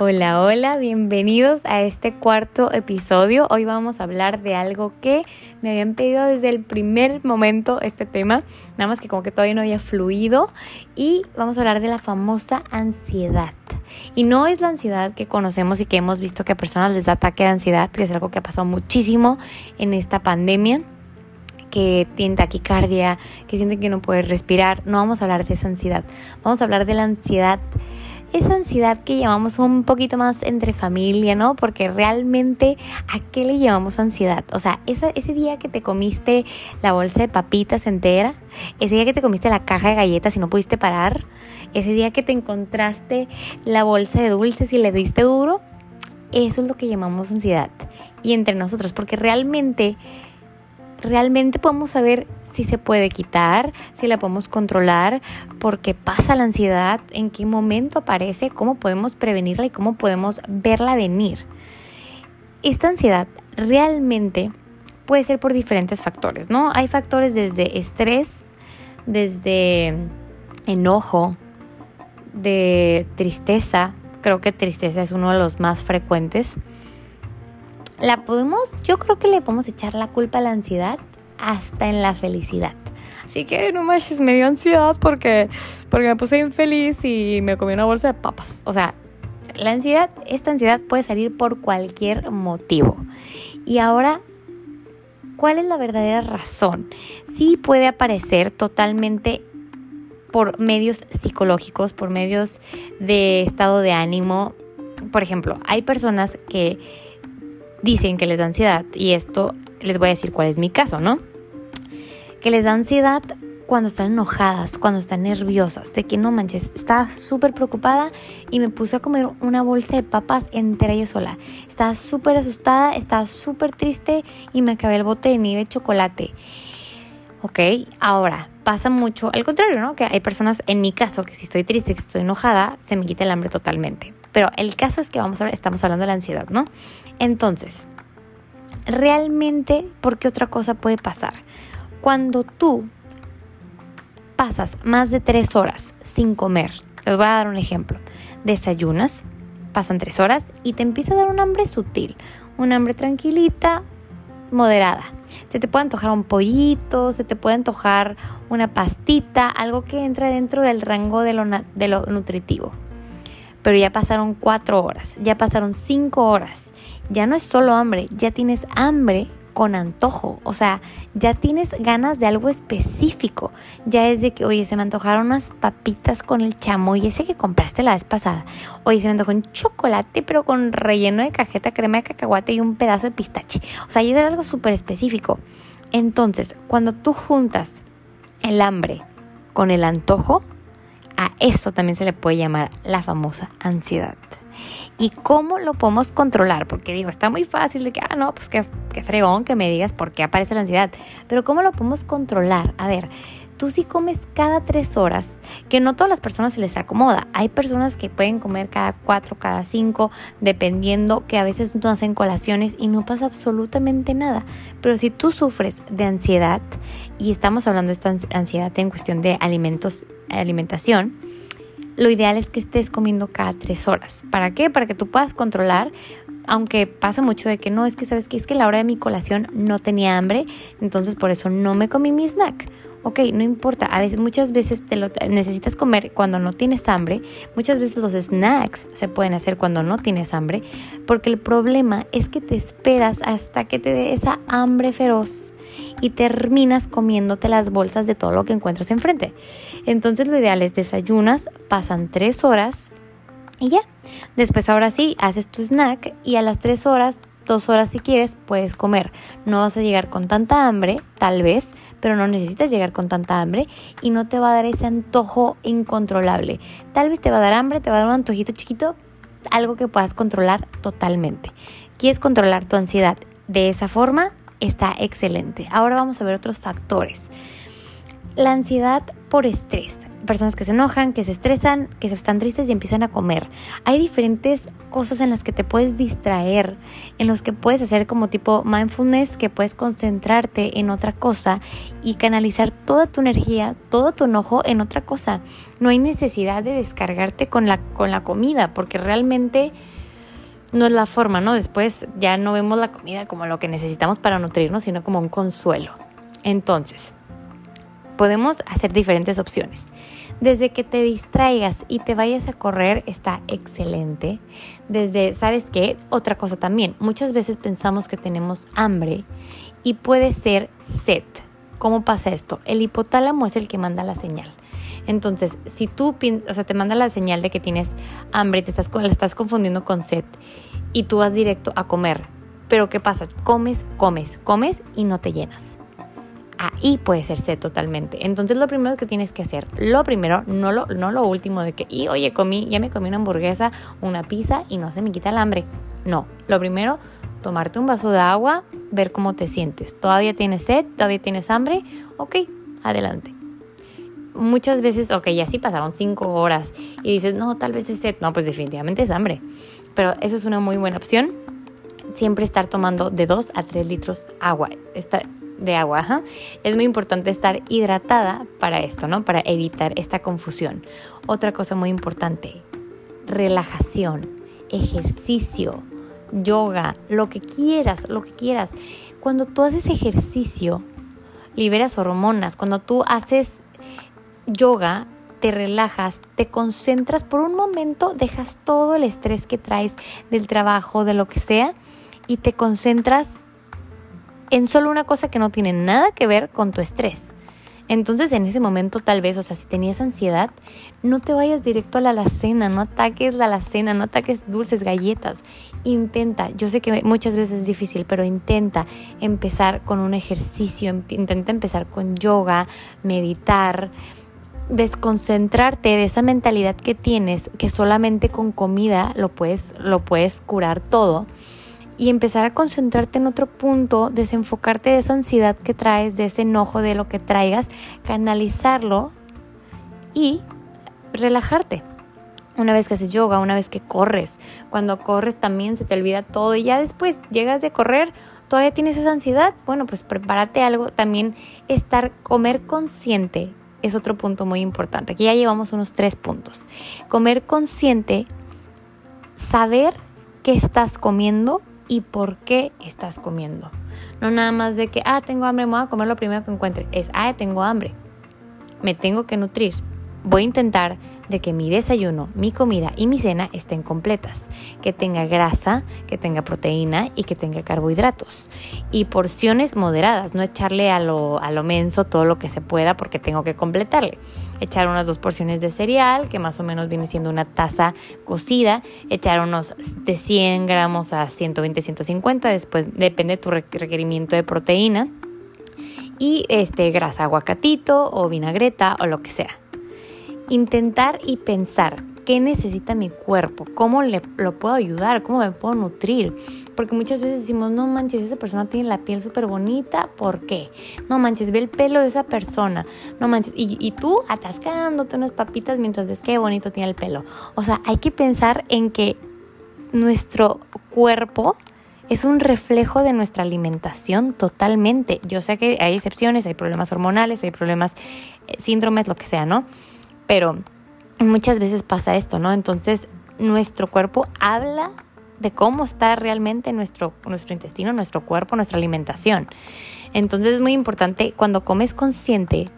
Hola, hola, bienvenidos a este cuarto episodio. Hoy vamos a hablar de algo que me habían pedido desde el primer momento este tema, nada más que como que todavía no había fluido y vamos a hablar de la famosa ansiedad. Y no es la ansiedad que conocemos y que hemos visto que a personas les da ataque de ansiedad, que es algo que ha pasado muchísimo en esta pandemia que tiene taquicardia, que sienten que no puede respirar. No vamos a hablar de esa ansiedad. Vamos a hablar de la ansiedad esa ansiedad que llamamos un poquito más entre familia, ¿no? Porque realmente, ¿a qué le llamamos ansiedad? O sea, ese día que te comiste la bolsa de papitas entera, ese día que te comiste la caja de galletas y no pudiste parar, ese día que te encontraste la bolsa de dulces y le diste duro, eso es lo que llamamos ansiedad. Y entre nosotros, porque realmente realmente podemos saber si se puede quitar, si la podemos controlar, por qué pasa la ansiedad, en qué momento aparece, cómo podemos prevenirla y cómo podemos verla venir. Esta ansiedad realmente puede ser por diferentes factores, ¿no? Hay factores desde estrés, desde enojo, de tristeza, creo que tristeza es uno de los más frecuentes la podemos, yo creo que le podemos echar la culpa a la ansiedad hasta en la felicidad. Así que no manches, me dio ansiedad porque, porque me puse infeliz y me comí una bolsa de papas. O sea, la ansiedad, esta ansiedad puede salir por cualquier motivo. Y ahora, ¿cuál es la verdadera razón? Sí puede aparecer totalmente por medios psicológicos, por medios de estado de ánimo. Por ejemplo, hay personas que dicen que les da ansiedad, y esto les voy a decir cuál es mi caso, ¿no? Que les da ansiedad cuando están enojadas, cuando están nerviosas, de que no manches, estaba súper preocupada y me puse a comer una bolsa de papas entera yo sola. Estaba súper asustada, estaba súper triste y me acabé el bote de nieve de chocolate. Ok, ahora pasa mucho al contrario, ¿no? Que hay personas, en mi caso, que si estoy triste, que estoy enojada, se me quita el hambre totalmente. Pero el caso es que vamos a estamos hablando de la ansiedad, ¿no? Entonces, realmente, ¿por qué otra cosa puede pasar? Cuando tú pasas más de tres horas sin comer, les voy a dar un ejemplo, desayunas, pasan tres horas y te empieza a dar un hambre sutil, un hambre tranquilita, moderada. Se te puede antojar un pollito, se te puede antojar una pastita, algo que entra dentro del rango de lo, de lo nutritivo. Pero ya pasaron cuatro horas, ya pasaron cinco horas. Ya no es solo hambre, ya tienes hambre con antojo, o sea, ya tienes ganas de algo específico. Ya es de que, oye, se me antojaron unas papitas con el chamoy ese que compraste la vez pasada. Oye, se me antojó un chocolate, pero con relleno de cajeta, crema de cacahuate y un pedazo de pistache. O sea, ya es algo súper específico. Entonces, cuando tú juntas el hambre con el antojo, a eso también se le puede llamar la famosa ansiedad y cómo lo podemos controlar. Porque digo, está muy fácil de que, ah, no, pues qué, qué fregón que me digas por qué aparece la ansiedad. Pero ¿cómo lo podemos controlar? A ver, tú si comes cada tres horas, que no todas las personas se les acomoda. Hay personas que pueden comer cada cuatro, cada cinco, dependiendo que a veces no hacen colaciones y no pasa absolutamente nada. Pero si tú sufres de ansiedad, y estamos hablando de esta ansiedad en cuestión de alimentos, alimentación, lo ideal es que estés comiendo cada tres horas. ¿Para qué? Para que tú puedas controlar, aunque pasa mucho de que no, es que sabes que es que la hora de mi colación no tenía hambre, entonces por eso no me comí mi snack. Ok, no importa, a veces, muchas veces te lo necesitas comer cuando no tienes hambre, muchas veces los snacks se pueden hacer cuando no tienes hambre, porque el problema es que te esperas hasta que te dé esa hambre feroz y terminas comiéndote las bolsas de todo lo que encuentras enfrente. Entonces lo ideal es desayunas, pasan tres horas y ya. Después ahora sí, haces tu snack y a las tres horas dos horas si quieres, puedes comer. No vas a llegar con tanta hambre, tal vez, pero no necesitas llegar con tanta hambre y no te va a dar ese antojo incontrolable. Tal vez te va a dar hambre, te va a dar un antojito chiquito, algo que puedas controlar totalmente. ¿Quieres controlar tu ansiedad de esa forma? está excelente. Ahora vamos a ver otros factores. La ansiedad por estrés. Personas que se enojan, que se estresan, que están tristes y empiezan a comer. Hay diferentes cosas en las que te puedes distraer, en los que puedes hacer como tipo mindfulness, que puedes concentrarte en otra cosa y canalizar toda tu energía, todo tu enojo en otra cosa. No hay necesidad de descargarte con la, con la comida, porque realmente no es la forma, ¿no? Después ya no vemos la comida como lo que necesitamos para nutrirnos, sino como un consuelo. Entonces, podemos hacer diferentes opciones. Desde que te distraigas y te vayas a correr está excelente. Desde, ¿sabes qué? Otra cosa también, muchas veces pensamos que tenemos hambre y puede ser sed. ¿Cómo pasa esto? El hipotálamo es el que manda la señal. Entonces, si tú, o sea, te manda la señal de que tienes hambre, te estás, la estás confundiendo con sed y tú vas directo a comer, pero ¿qué pasa? Comes, comes, comes y no te llenas ahí puede ser sed totalmente. Entonces lo primero que tienes que hacer, lo primero, no lo, no lo último de que, y oye, comí, ya me comí una hamburguesa, una pizza y no se me quita el hambre. No, lo primero, tomarte un vaso de agua, ver cómo te sientes. ¿Todavía tienes sed? ¿Todavía tienes hambre? Ok, adelante. Muchas veces, ok, ya sí pasaron cinco horas y dices, no, tal vez es sed. No, pues definitivamente es hambre. Pero eso es una muy buena opción. Siempre estar tomando de 2 a 3 litros agua. Estar, de agua. Es muy importante estar hidratada para esto, ¿no? Para evitar esta confusión. Otra cosa muy importante, relajación, ejercicio, yoga, lo que quieras, lo que quieras. Cuando tú haces ejercicio, liberas hormonas. Cuando tú haces yoga, te relajas, te concentras por un momento, dejas todo el estrés que traes del trabajo, de lo que sea, y te concentras en solo una cosa que no tiene nada que ver con tu estrés. Entonces en ese momento tal vez, o sea, si tenías ansiedad, no te vayas directo a la alacena, no ataques la alacena, no ataques dulces, galletas. Intenta, yo sé que muchas veces es difícil, pero intenta empezar con un ejercicio, intenta empezar con yoga, meditar, desconcentrarte de esa mentalidad que tienes, que solamente con comida lo puedes, lo puedes curar todo y empezar a concentrarte en otro punto, desenfocarte de esa ansiedad que traes, de ese enojo, de lo que traigas, canalizarlo y relajarte. Una vez que haces yoga, una vez que corres, cuando corres también se te olvida todo y ya después llegas de correr, todavía tienes esa ansiedad, bueno, pues prepárate algo, también estar, comer consciente es otro punto muy importante. Aquí ya llevamos unos tres puntos. Comer consciente, saber qué estás comiendo y por qué estás comiendo. No nada más de que, ah, tengo hambre, me voy a comer lo primero que encuentre. Es, ah, tengo hambre. Me tengo que nutrir voy a intentar de que mi desayuno, mi comida y mi cena estén completas, que tenga grasa, que tenga proteína y que tenga carbohidratos. Y porciones moderadas, no echarle a lo, a lo menso todo lo que se pueda porque tengo que completarle. Echar unas dos porciones de cereal, que más o menos viene siendo una taza cocida, echar unos de 100 gramos a 120, 150, después depende de tu requerimiento de proteína. Y este, grasa aguacatito o vinagreta o lo que sea intentar y pensar qué necesita mi cuerpo, cómo le, lo puedo ayudar, cómo me puedo nutrir. Porque muchas veces decimos, no manches, esa persona tiene la piel súper bonita, ¿por qué? No manches, ve el pelo de esa persona, no manches, y, y tú atascándote unas papitas mientras ves qué bonito tiene el pelo. O sea, hay que pensar en que nuestro cuerpo es un reflejo de nuestra alimentación totalmente. Yo sé que hay excepciones, hay problemas hormonales, hay problemas, eh, síndromes, lo que sea, ¿no? Pero muchas veces pasa esto, ¿no? Entonces nuestro cuerpo habla de cómo está realmente nuestro, nuestro intestino, nuestro cuerpo, nuestra alimentación. Entonces es muy importante cuando comes consciente,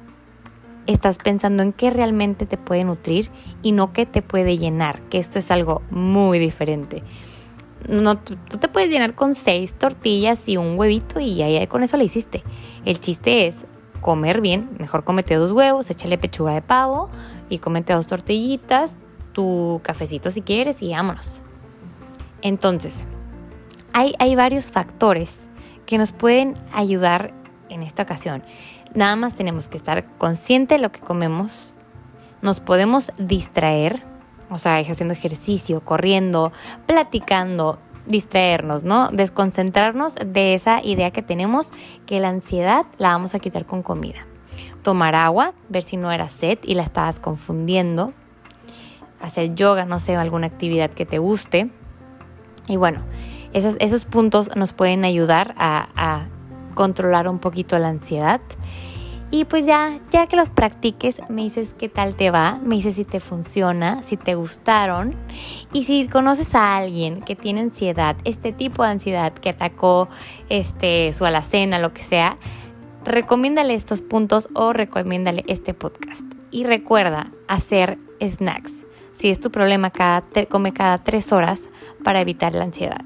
estás pensando en qué realmente te puede nutrir y no qué te puede llenar, que esto es algo muy diferente. No, tú, te puedes llenar con seis tortillas y un huevito y ahí con eso le hiciste. El chiste es comer bien, mejor comete dos huevos, échale pechuga de pavo y comete dos tortillitas, tu cafecito si quieres y vámonos. Entonces, hay, hay varios factores que nos pueden ayudar en esta ocasión. Nada más tenemos que estar consciente de lo que comemos, nos podemos distraer, o sea, haciendo ejercicio, corriendo, platicando, distraernos, ¿no? Desconcentrarnos de esa idea que tenemos que la ansiedad la vamos a quitar con comida. Tomar agua, ver si no era sed y la estabas confundiendo, hacer yoga, no sé, alguna actividad que te guste. Y bueno, esos, puntos nos pueden ayudar a, a controlar un poquito la ansiedad. Y pues ya, ya que los practiques, me dices qué tal te va, me dices si te funciona, si te gustaron. Y si conoces a alguien que tiene ansiedad, este tipo de ansiedad que atacó este, su alacena, lo que sea, recomiéndale estos puntos o recomiéndale este podcast. Y recuerda hacer snacks. Si es tu problema, cada, come cada tres horas para evitar la ansiedad.